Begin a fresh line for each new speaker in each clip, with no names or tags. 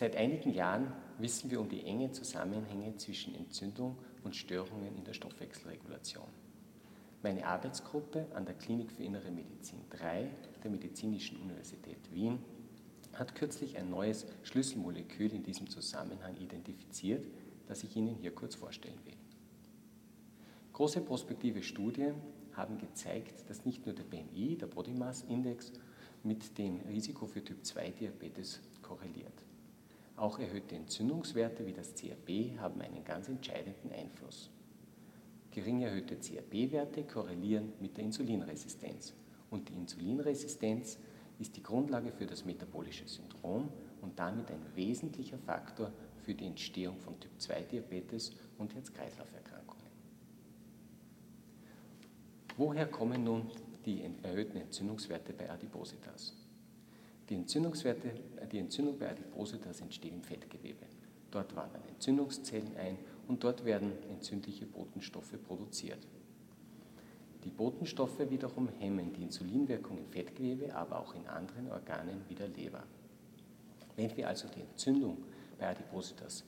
Seit einigen Jahren wissen wir um die engen Zusammenhänge zwischen Entzündung und Störungen in der Stoffwechselregulation. Meine Arbeitsgruppe an der Klinik für Innere Medizin 3 der Medizinischen Universität Wien hat kürzlich ein neues Schlüsselmolekül in diesem Zusammenhang identifiziert, das ich Ihnen hier kurz vorstellen will. Große prospektive Studien haben gezeigt, dass nicht nur der BMI, der Body Mass Index, mit dem Risiko für Typ-2-Diabetes korreliert. Auch erhöhte Entzündungswerte wie das CRP haben einen ganz entscheidenden Einfluss. Gering erhöhte CRP-Werte korrelieren mit der Insulinresistenz. Und die Insulinresistenz ist die Grundlage für das metabolische Syndrom und damit ein wesentlicher Faktor für die Entstehung von Typ-2-Diabetes und Herz-Kreislauf-Erkrankungen. Woher kommen nun die erhöhten Entzündungswerte bei Adipositas? Die, Entzündungswerte, die Entzündung bei Adipositas entsteht im Fettgewebe. Dort wandern Entzündungszellen ein und dort werden entzündliche Botenstoffe produziert. Die Botenstoffe wiederum hemmen die Insulinwirkung im Fettgewebe, aber auch in anderen Organen wie der Leber. Wenn wir also die Entzündung bei Adipositas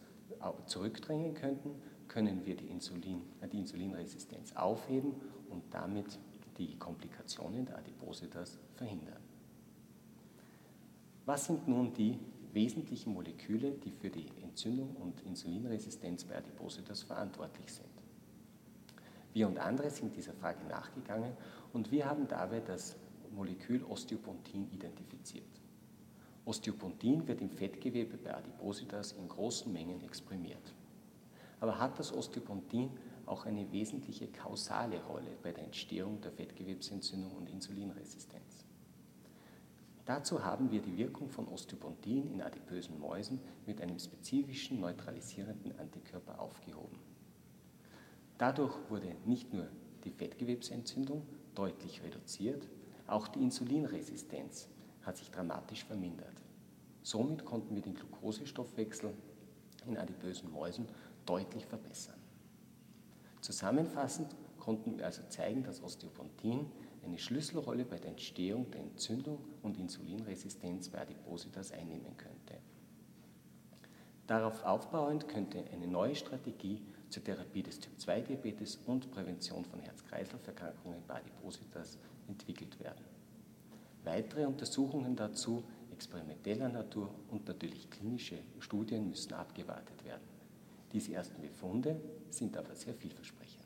zurückdrängen könnten, können wir die, Insulin, die Insulinresistenz aufheben und damit die Komplikationen der Adipositas verhindern. Was sind nun die wesentlichen Moleküle, die für die Entzündung und Insulinresistenz bei Adipositas verantwortlich sind? Wir und andere sind dieser Frage nachgegangen und wir haben dabei das Molekül Osteopontin identifiziert. Osteopontin wird im Fettgewebe bei Adipositas in großen Mengen exprimiert. Aber hat das Osteopontin auch eine wesentliche kausale Rolle bei der Entstehung der Fettgewebsentzündung und Insulinresistenz? Dazu haben wir die Wirkung von Osteopontin in adipösen Mäusen mit einem spezifischen neutralisierenden Antikörper aufgehoben. Dadurch wurde nicht nur die Fettgewebsentzündung deutlich reduziert, auch die Insulinresistenz hat sich dramatisch vermindert. Somit konnten wir den Glukosestoffwechsel in adipösen Mäusen deutlich verbessern. Zusammenfassend konnten wir also zeigen, dass Osteopontin eine Schlüsselrolle bei der Entstehung der Entzündung und Insulinresistenz bei Adipositas einnehmen könnte. Darauf aufbauend könnte eine neue Strategie zur Therapie des Typ-2-Diabetes und Prävention von Herz-Kreislauf-Erkrankungen bei Adipositas entwickelt werden. Weitere Untersuchungen dazu experimenteller Natur und natürlich klinische Studien müssen abgewartet werden. Diese ersten Befunde sind aber sehr vielversprechend.